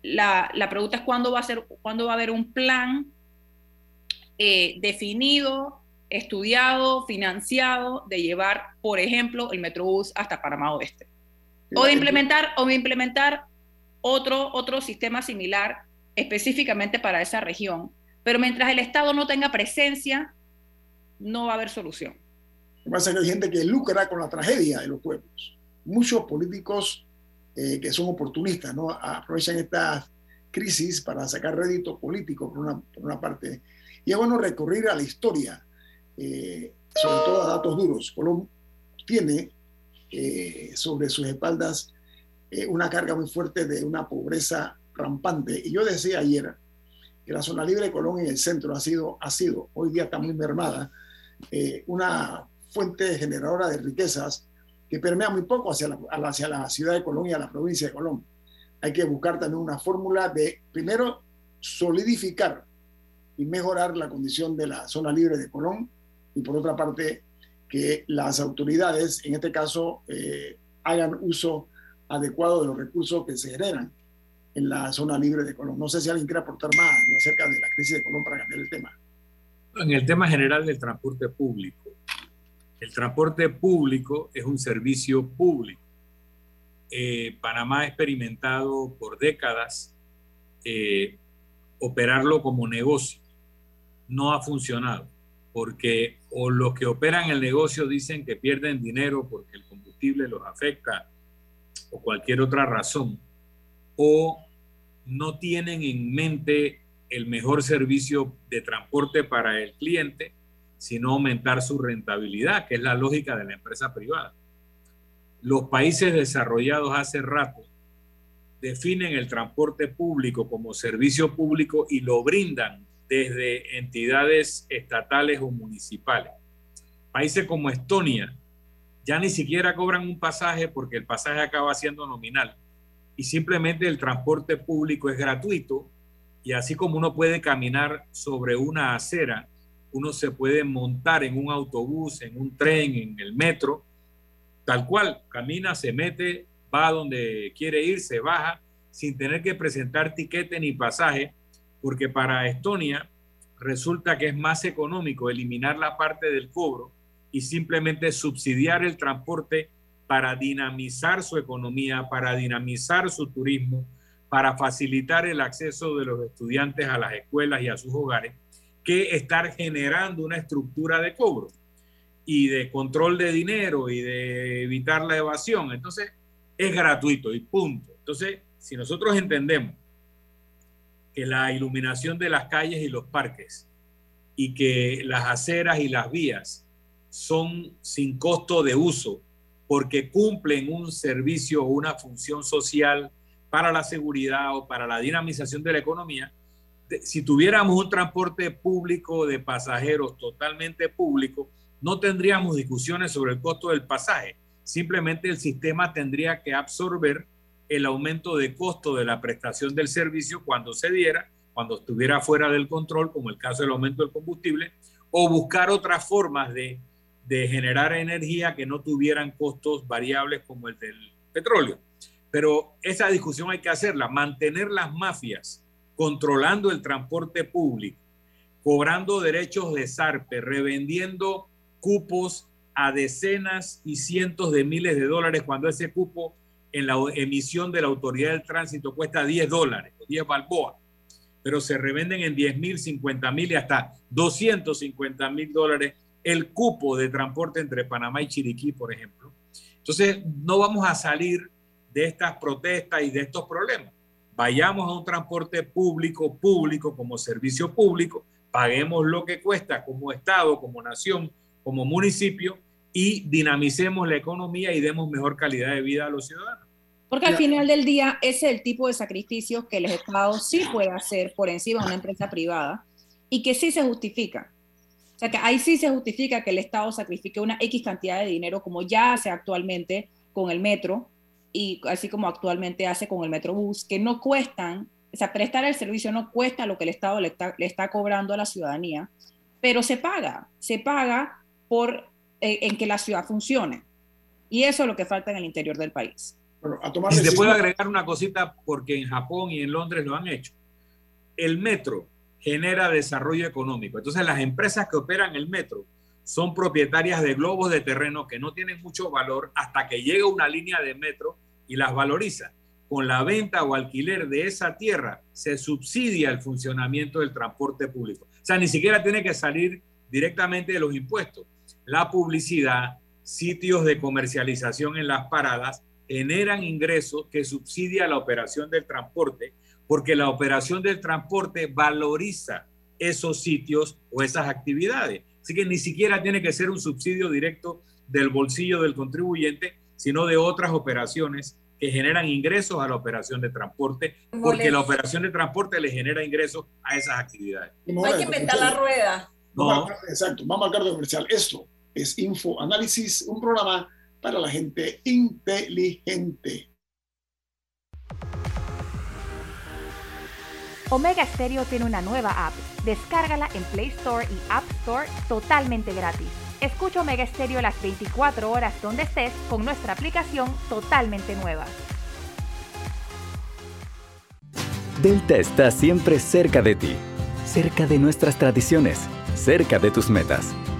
la, pregunta es cuándo va a ser, cuándo va a haber un plan eh, definido, estudiado, financiado de llevar, por ejemplo, el Metrobús hasta Panamá Oeste. O de implementar, o de implementar otro, otro sistema similar específicamente para esa región. Pero mientras el Estado no tenga presencia, no va a haber solución. Lo que pasa es que hay gente que lucra con la tragedia de los pueblos. Muchos políticos eh, que son oportunistas, ¿no? Aprovechan estas crisis para sacar rédito político, por una, por una parte. Y es bueno recurrir a la historia, eh, sobre todo a datos duros. Colón tiene eh, sobre sus espaldas eh, una carga muy fuerte de una pobreza rampante. Y yo decía ayer que la zona libre de Colón en el centro ha sido, ha sido hoy día está muy mermada, una fuente generadora de riquezas que permea muy poco hacia la, hacia la ciudad de Colón y a la provincia de Colón hay que buscar también una fórmula de, primero, solidificar y mejorar la condición de la zona libre de Colón y por otra parte, que las autoridades, en este caso, eh, hagan uso adecuado de los recursos que se generan en la zona libre de Colón. No sé si alguien quiere aportar más acerca de la crisis de Colón para cambiar el tema. En el tema general del transporte público. El transporte público es un servicio público eh, Panamá ha experimentado por décadas eh, operarlo como negocio. No ha funcionado, porque o los que operan el negocio dicen que pierden dinero porque el combustible los afecta o cualquier otra razón, o no tienen en mente el mejor servicio de transporte para el cliente, sino aumentar su rentabilidad, que es la lógica de la empresa privada los países desarrollados hace rato definen el transporte público como servicio público y lo brindan desde entidades estatales o municipales. Países como Estonia ya ni siquiera cobran un pasaje porque el pasaje acaba siendo nominal y simplemente el transporte público es gratuito y así como uno puede caminar sobre una acera, uno se puede montar en un autobús, en un tren, en el metro tal cual, camina, se mete, va donde quiere ir, se baja, sin tener que presentar tiquete ni pasaje, porque para Estonia resulta que es más económico eliminar la parte del cobro y simplemente subsidiar el transporte para dinamizar su economía, para dinamizar su turismo, para facilitar el acceso de los estudiantes a las escuelas y a sus hogares, que estar generando una estructura de cobro y de control de dinero y de evitar la evasión. Entonces, es gratuito y punto. Entonces, si nosotros entendemos que la iluminación de las calles y los parques y que las aceras y las vías son sin costo de uso porque cumplen un servicio o una función social para la seguridad o para la dinamización de la economía, si tuviéramos un transporte público de pasajeros totalmente público, no tendríamos discusiones sobre el costo del pasaje. Simplemente el sistema tendría que absorber el aumento de costo de la prestación del servicio cuando se diera, cuando estuviera fuera del control, como el caso del aumento del combustible, o buscar otras formas de, de generar energía que no tuvieran costos variables como el del petróleo. Pero esa discusión hay que hacerla, mantener las mafias controlando el transporte público, cobrando derechos de SARPE, revendiendo cupos a decenas y cientos de miles de dólares cuando ese cupo en la emisión de la autoridad del tránsito cuesta 10 dólares, 10 balboas, pero se revenden en 10 mil, 50 mil y hasta 250 mil dólares el cupo de transporte entre Panamá y Chiriquí, por ejemplo. Entonces, no vamos a salir de estas protestas y de estos problemas. Vayamos a un transporte público, público, como servicio público, paguemos lo que cuesta como Estado, como nación, como municipio y dinamicemos la economía y demos mejor calidad de vida a los ciudadanos. Porque al final del día ese es el tipo de sacrificios que el Estado sí puede hacer por encima de una empresa privada y que sí se justifica. O sea que ahí sí se justifica que el Estado sacrifique una X cantidad de dinero como ya hace actualmente con el metro y así como actualmente hace con el Metrobús, que no cuestan, o sea, prestar el servicio no cuesta lo que el Estado le está, le está cobrando a la ciudadanía, pero se paga, se paga por, eh, en que la ciudad funcione. Y eso es lo que falta en el interior del país. y se puede agregar una cosita porque en Japón y en Londres lo han hecho. El metro genera desarrollo económico. Entonces las empresas que operan el metro son propietarias de globos de terreno que no tienen mucho valor hasta que llega una línea de metro y las valoriza. Con la venta o alquiler de esa tierra se subsidia el funcionamiento del transporte público. O sea, ni siquiera tiene que salir directamente de los impuestos la publicidad, sitios de comercialización en las paradas generan ingresos que subsidia la operación del transporte porque la operación del transporte valoriza esos sitios o esas actividades. Así que ni siquiera tiene que ser un subsidio directo del bolsillo del contribuyente, sino de otras operaciones que generan ingresos a la operación de transporte, porque la operación de transporte le genera ingresos a esas actividades. No hay que inventar la rueda. No. Exacto, vamos al cargo comercial. Esto es Info Análisis, un programa para la gente inteligente. Omega Stereo tiene una nueva app. Descárgala en Play Store y App Store totalmente gratis. Escucha Omega Stereo las 24 horas donde estés con nuestra aplicación totalmente nueva. Delta está siempre cerca de ti, cerca de nuestras tradiciones, cerca de tus metas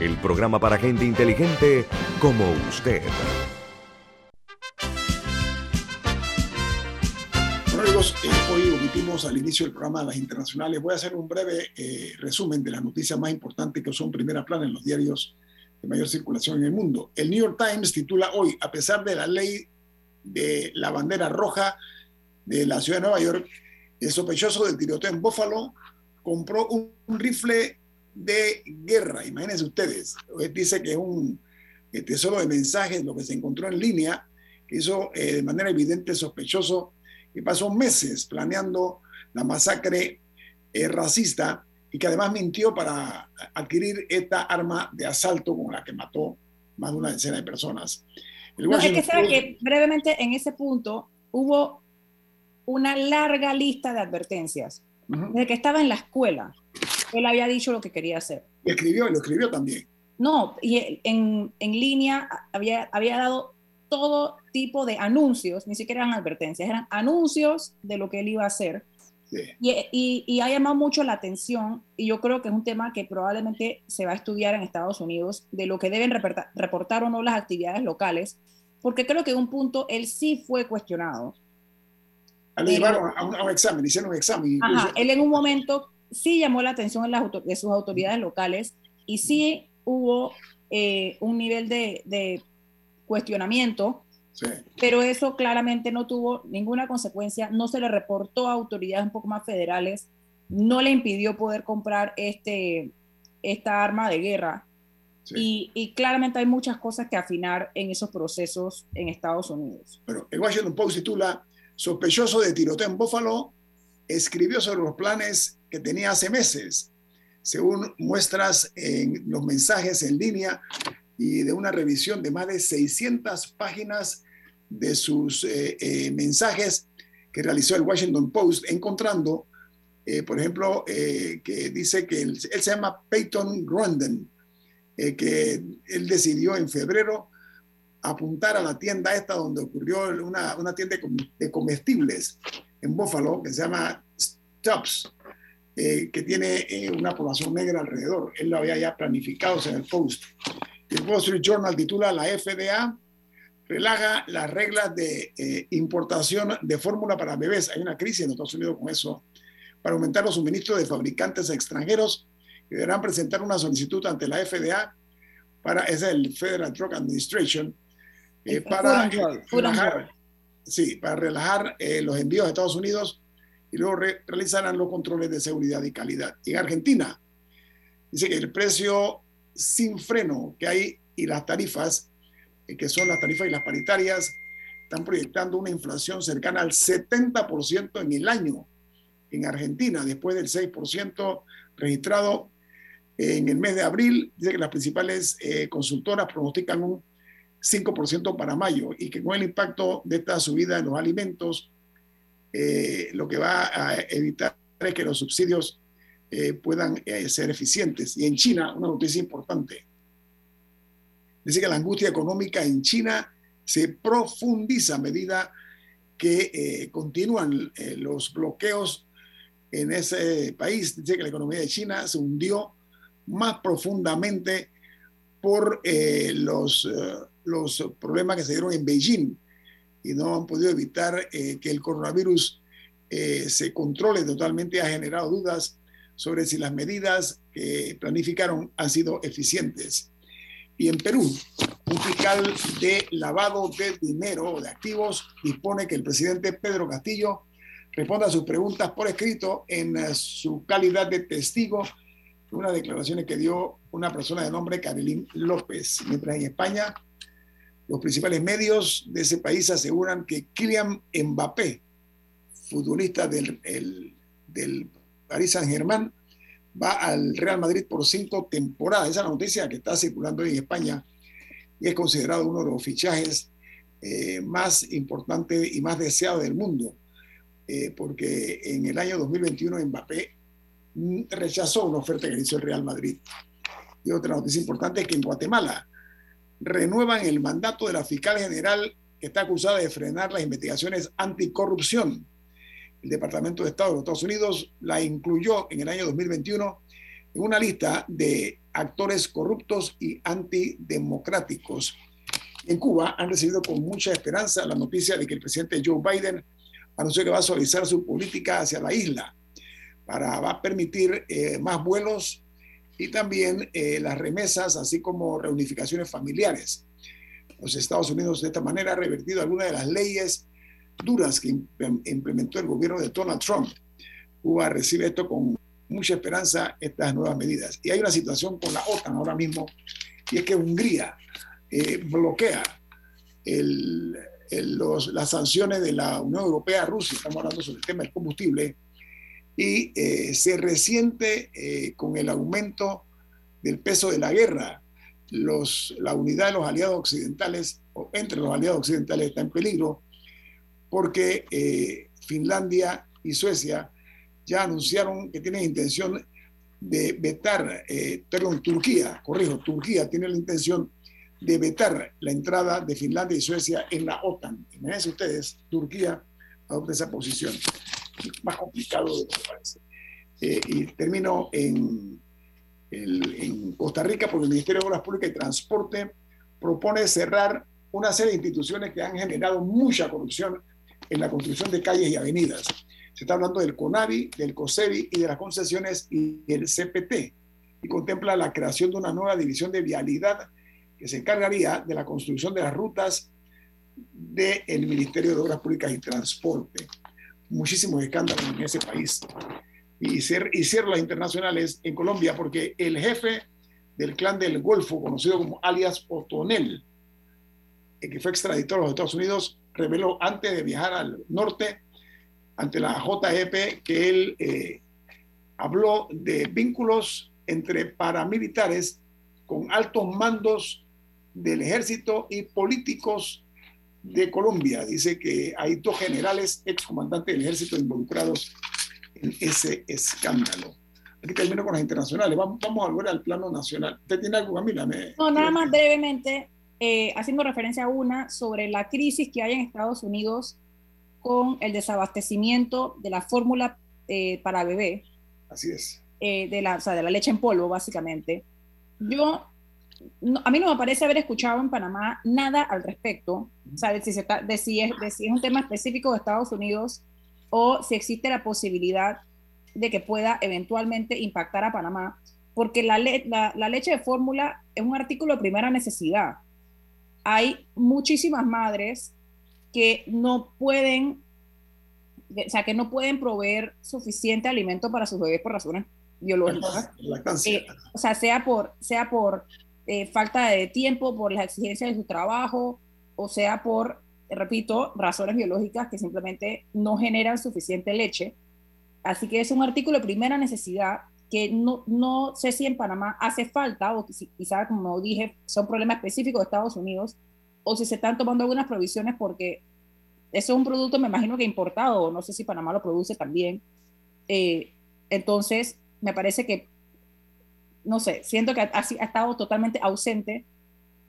el programa para gente inteligente como usted. Bueno amigos, eh, hoy omitimos al inicio del programa de las internacionales. Voy a hacer un breve eh, resumen de las noticias más importantes que son primera plana en los diarios de mayor circulación en el mundo. El New York Times titula hoy, a pesar de la ley de la bandera roja de la ciudad de Nueva York, el sospechoso del tiroteo en Buffalo compró un, un rifle de guerra. Imagínense ustedes, dice que es un eh, tesoro de mensajes, lo que se encontró en línea, que hizo eh, de manera evidente sospechoso que pasó meses planeando la masacre eh, racista y que además mintió para adquirir esta arma de asalto con la que mató más de una decena de personas. El No, es que sabe que brevemente en ese punto hubo una larga lista de advertencias. Desde que estaba en la escuela, él había dicho lo que quería hacer. Y escribió, y lo escribió también. No, y en, en línea había, había dado todo tipo de anuncios, ni siquiera eran advertencias, eran anuncios de lo que él iba a hacer. Y, y- y ha llamado mucho la atención, y yo creo que es un tema que probablemente se va a estudiar en Estados Unidos, de lo que deben reportar, reportar o no las actividades locales, porque creo que en un punto él sí fue cuestionado. Ah, Le llevaron a un, a un examen, hicieron un examen. Ajá, él en un momento sí llamó la atención de, sus autoridades locales y sí hubo eh, un nivel de, de cuestionamiento, Sí. pero eso claramente no tuvo ninguna consecuencia, no se le reportó a autoridades un poco más federales, no le impidió poder comprar este, esta arma de guerra. Y, y claramente hay muchas cosas que afinar en esos procesos en Estados Unidos. Bueno, el Washington Post titula Sospechoso de tiroteo en Buffalo escribió sobre los planes que tenía hace meses, según muestras en los mensajes en línea y de una revisión de más de 600 páginas de sus eh, eh, mensajes que realizó el Washington Post, encontrando, eh, por ejemplo, que dice que él, él se llama Peyton Grunden, que él decidió en febrero apuntar a la tienda esta donde ocurrió una, una tienda de comestibles en Buffalo que se llama Stubbs, eh, que tiene eh, una población negra alrededor. Él lo había ya planificado en el Post. El Wall Street Journal titula La FDA relaja las reglas de eh, importación de fórmula para bebés. Hay una crisis en Estados Unidos con eso, para aumentar los suministros de fabricantes extranjeros que deberán presentar una solicitud ante la FDA para, es el Federal Drug Administration, eh, para, relajar, sí, para relajar eh, los envíos a Estados Unidos y luego realizarán los controles de seguridad y calidad. En Argentina, dice que el precio sin freno que hay y las tarifas que son las tarifas y las paritarias, están proyectando una inflación cercana al 70% en el año en Argentina, después del 6% registrado en el mes de abril. Dice que las principales eh, consultoras pronostican un 5% para mayo y que con el impacto de esta subida en los alimentos, eh, lo que va a evitar es que los subsidios eh, puedan ser eficientes. Y en China, una noticia importante, Dice que la angustia económica en China se profundiza a medida que eh, continúan eh, los bloqueos en ese país. Dice que la economía de China se hundió más profundamente por eh, los, los problemas que se dieron en Beijing y no han podido evitar que el coronavirus se controle totalmente. Ha generado dudas sobre si las medidas que planificaron han sido eficientes. Y en Perú, un fiscal de lavado de dinero o de activos dispone que el presidente Pedro Castillo responda a sus preguntas por escrito en eh, su calidad de testigo de unas declaraciones que dio una persona de nombre Carilín López. Mientras en España, los principales medios de ese país aseguran que Kylian Mbappé, futbolista del, del Paris Saint-Germain, va al Real Madrid por cinco temporadas. Esa es la noticia que está circulando en España y es considerado uno de los fichajes eh, más importantes y más deseados del mundo, eh, porque en el año 2021 Mbappé rechazó una oferta que hizo el Real Madrid. Y otra noticia importante es que en Guatemala renuevan el mandato de la fiscal general que está acusada de frenar las investigaciones anticorrupción el Departamento de Estado de los Estados Unidos la incluyó en el año 2021 en una lista de actores corruptos y antidemocráticos. En Cuba han recibido con mucha esperanza la noticia de que el presidente Joe Biden anunció que va a suavizar su política hacia la isla para va a permitir eh, más vuelos y también eh, las remesas, así como reunificaciones familiares. Los Estados Unidos de esta manera ha revertido algunas de las leyes duras que implementó el gobierno de Donald Trump. Cuba recibe esto con mucha esperanza, estas nuevas medidas. Y hay una situación con la OTAN ahora mismo, y es que Hungría eh, bloquea las sanciones de la Unión Europea a Rusia, estamos hablando sobre el tema del combustible, y eh, se resiente eh, con el aumento del peso de la guerra. Los, la unidad de los aliados occidentales, o entre los aliados occidentales, está en peligro porque eh, Finlandia y Suecia ya anunciaron que tienen intención de vetar, eh, perdón, Turquía, corrijo, Turquía tiene la intención de vetar la entrada de Finlandia y Suecia en la OTAN. Imagínense ustedes, Turquía adopta esa posición. Más complicado de lo que parece. Eh, y termino en, en Costa Rica porque el Ministerio de Obras Públicas y Transporte propone cerrar una serie de instituciones que han generado mucha corrupción en la construcción de calles y avenidas. Se está hablando del CONAVI, del COSEBI y de las concesiones y el CPT. Y contempla la creación de una nueva división de vialidad que se encargaría de la construcción de las rutas del Ministerio de Obras Públicas y Transporte. Muchísimos escándalos en ese país. Y, ser, las internacionales en Colombia porque el jefe del clan del Golfo, conocido como alias Otonel, que fue extraditado a los Estados Unidos, reveló antes de viajar al norte ante la JEP que él eh, habló de vínculos entre paramilitares con altos mandos del ejército y políticos de Colombia. Dice que hay dos generales excomandantes del ejército involucrados en ese escándalo. Aquí termino con las internacionales. Vamos, vamos a volver al plano nacional. ¿Usted tiene algo, Camila? no, nada más brevemente. Eh, haciendo referencia a una sobre la crisis que hay en Estados Unidos con el desabastecimiento de la fórmula eh, para bebé. Así es. Eh, de, la, o sea, de la leche en polvo, básicamente. Yo, a mí no me parece haber escuchado en Panamá nada al respecto, o sea, de si, se de si, es, de si es un tema específico de Estados Unidos o si existe la posibilidad de que pueda eventualmente impactar a Panamá, porque la, la, la leche de fórmula es un artículo de primera necesidad. Hay muchísimas madres que no pueden, o sea, que no pueden proveer suficiente alimento para sus bebés por razones biológicas. Eh, o sea, sea por, sea por eh, falta de tiempo, por las exigencias de su trabajo, o sea por, repito, razones biológicas que simplemente no generan suficiente leche. Así que es un artículo de primera necesidad que no, no sé si en Panamá hace falta, o quizá, como dije, son problemas específicos de Estados Unidos, o si se están tomando algunas provisiones porque eso es un producto, me imagino que importado, no sé si Panamá lo produce también. Eh, entonces, me parece que, no sé, siento que ha, ha, estado totalmente ausente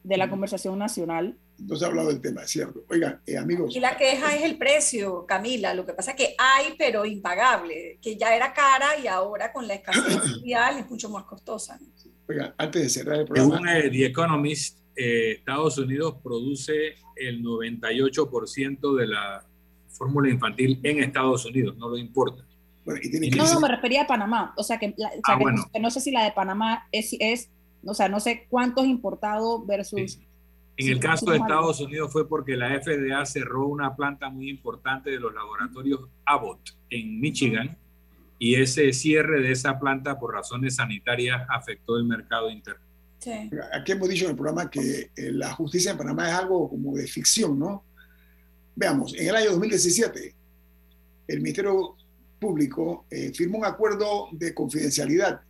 de la conversación nacional. No se ha hablado del tema, es cierto. Oigan, eh, amigos. Y la queja es el precio, Camila. Lo que pasa es que hay, pero impagable, que ya era cara y ahora con la escasez mundial es mucho más costosa. Oigan, antes de cerrar el programa. Según eh, The Economist, eh, Estados Unidos produce el 98% de la fórmula infantil en Estados Unidos, no lo importa. Bueno, y tiene que no, no, me refería a Panamá. O sea, que, o sea, ah, que, bueno. que, no sé si la de Panamá es, es, o sea, no sé cuántos importados versus... Sí. En el caso de Estados Unidos fue porque la FDA cerró una planta muy importante de los laboratorios Abbott en Michigan y ese cierre de esa planta por razones sanitarias afectó el mercado interno. Sí. Aquí hemos dicho en el programa que eh, la justicia en Panamá es algo como de ficción, ¿no? Veamos, en el año 2017, el Ministerio Público eh, firmó un acuerdo de confidencialidad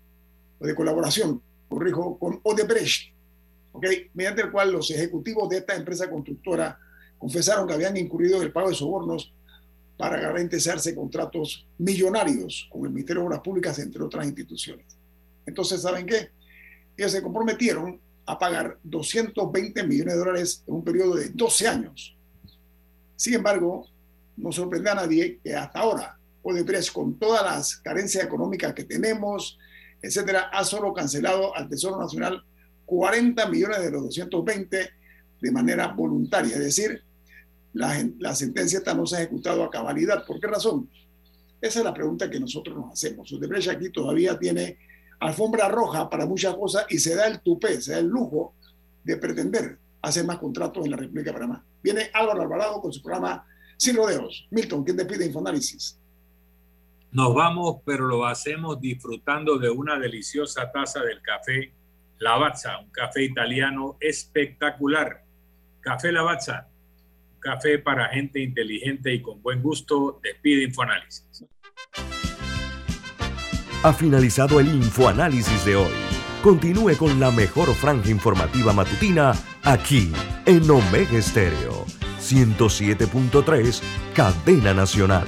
o de colaboración, corrijo, con Odebrecht, ¿okay? mediante el cual los ejecutivos de esta empresa constructora confesaron que habían incurrido en el pago de sobornos para garantizarse contratos millonarios con el Ministerio de Obras Públicas, entre otras instituciones. Entonces, ¿saben qué? Ellos se comprometieron a pagar 220 millones de dólares en un periodo de 12 años. Sin embargo, no sorprende a nadie que hasta ahora Odebrecht, con todas las carencias económicas que tenemos, etcétera, ha solo cancelado al Tesoro Nacional 40 millones de los 220 de manera voluntaria. Es decir, la, la sentencia esta no se ha ejecutado a cabalidad. ¿Por qué razón? Esa es la pregunta que nosotros nos hacemos. Odebrecht aquí todavía tiene alfombra roja para muchas cosas y se da el tupé, se da el lujo de pretender hacer más contratos en la República de Panamá. Viene Álvaro Alvarado con su programa Sin Rodeos. Milton, ¿quién te pide Infoanálisis? Nos vamos, pero lo hacemos disfrutando de una deliciosa taza del café Lavazza, un café italiano espectacular. Café Lavazza, un café para gente inteligente y con buen gusto. Despide Infoanálisis. Ha finalizado el Infoanálisis de hoy. Continúe con la mejor franja informativa matutina aquí en Omega Estéreo 107.3, Cadena Nacional.